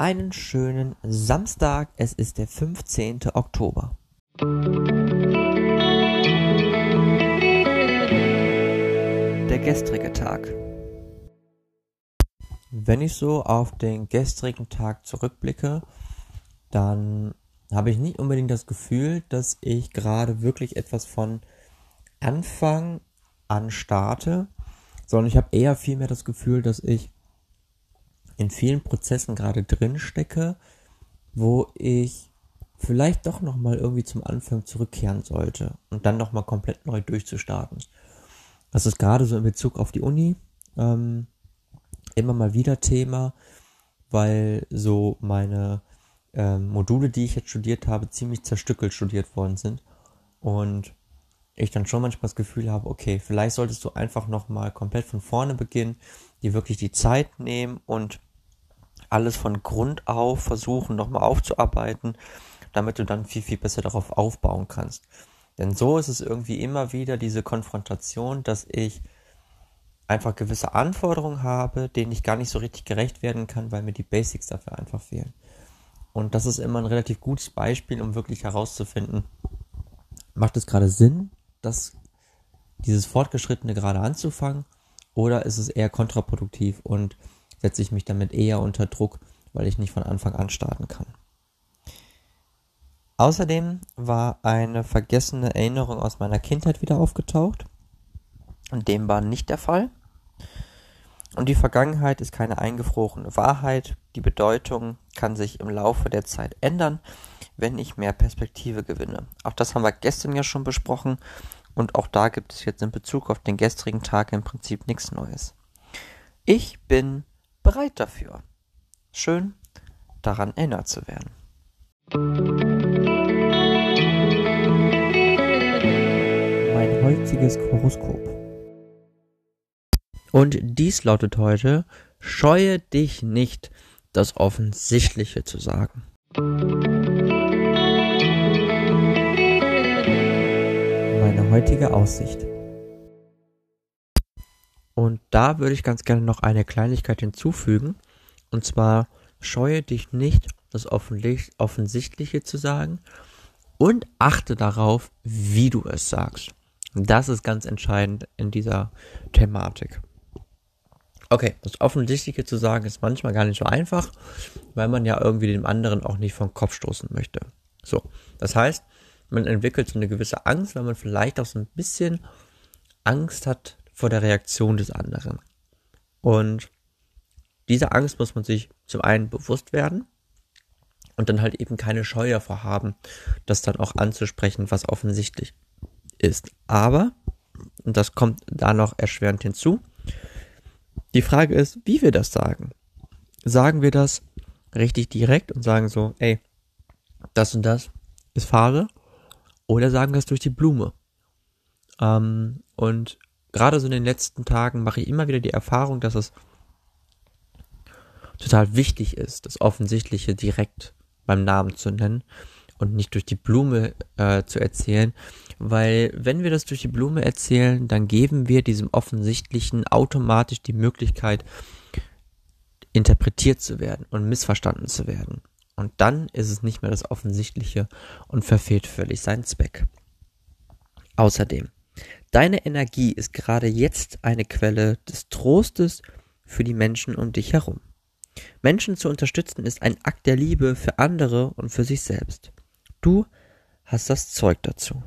einen schönen Samstag. Es ist der 15. Oktober. Der gestrige Tag. Wenn ich so auf den gestrigen Tag zurückblicke, dann habe ich nicht unbedingt das Gefühl, dass ich gerade wirklich etwas von Anfang an starte, sondern ich habe eher vielmehr das Gefühl, dass ich in vielen Prozessen gerade drin stecke, wo ich vielleicht doch noch mal irgendwie zum Anfang zurückkehren sollte und dann noch mal komplett neu durchzustarten. Das ist gerade so in Bezug auf die Uni ähm, immer mal wieder Thema, weil so meine ähm, Module, die ich jetzt studiert habe, ziemlich zerstückelt studiert worden sind und ich dann schon manchmal das Gefühl habe, okay, vielleicht solltest du einfach noch mal komplett von vorne beginnen, dir wirklich die Zeit nehmen und alles von Grund auf versuchen nochmal aufzuarbeiten, damit du dann viel, viel besser darauf aufbauen kannst. Denn so ist es irgendwie immer wieder diese Konfrontation, dass ich einfach gewisse Anforderungen habe, denen ich gar nicht so richtig gerecht werden kann, weil mir die Basics dafür einfach fehlen. Und das ist immer ein relativ gutes Beispiel, um wirklich herauszufinden, macht es gerade Sinn, das, dieses Fortgeschrittene gerade anzufangen oder ist es eher kontraproduktiv und setze ich mich damit eher unter Druck, weil ich nicht von Anfang an starten kann. Außerdem war eine vergessene Erinnerung aus meiner Kindheit wieder aufgetaucht. Und dem war nicht der Fall. Und die Vergangenheit ist keine eingefrorene Wahrheit. Die Bedeutung kann sich im Laufe der Zeit ändern, wenn ich mehr Perspektive gewinne. Auch das haben wir gestern ja schon besprochen. Und auch da gibt es jetzt in Bezug auf den gestrigen Tag im Prinzip nichts Neues. Ich bin bereit dafür. Schön, daran erinnert zu werden. Mein heutiges Horoskop. Und dies lautet heute, scheue dich nicht, das Offensichtliche zu sagen. Meine heutige Aussicht. Und da würde ich ganz gerne noch eine Kleinigkeit hinzufügen. Und zwar scheue dich nicht, das Offensichtliche zu sagen und achte darauf, wie du es sagst. Das ist ganz entscheidend in dieser Thematik. Okay, das Offensichtliche zu sagen ist manchmal gar nicht so einfach, weil man ja irgendwie dem anderen auch nicht vom Kopf stoßen möchte. So, das heißt, man entwickelt so eine gewisse Angst, weil man vielleicht auch so ein bisschen Angst hat, vor der Reaktion des anderen. Und diese Angst muss man sich zum einen bewusst werden und dann halt eben keine Scheu davor haben, das dann auch anzusprechen, was offensichtlich ist. Aber, und das kommt da noch erschwerend hinzu, die Frage ist, wie wir das sagen. Sagen wir das richtig direkt und sagen so, ey, das und das ist Phase, oder sagen wir es durch die Blume. Ähm, und gerade so in den letzten Tagen mache ich immer wieder die Erfahrung, dass es total wichtig ist, das Offensichtliche direkt beim Namen zu nennen und nicht durch die Blume äh, zu erzählen, weil wenn wir das durch die Blume erzählen, dann geben wir diesem Offensichtlichen automatisch die Möglichkeit, interpretiert zu werden und missverstanden zu werden. Und dann ist es nicht mehr das Offensichtliche und verfehlt völlig seinen Zweck. Außerdem, Deine Energie ist gerade jetzt eine Quelle des Trostes für die Menschen um dich herum. Menschen zu unterstützen ist ein Akt der Liebe für andere und für sich selbst. Du hast das Zeug dazu.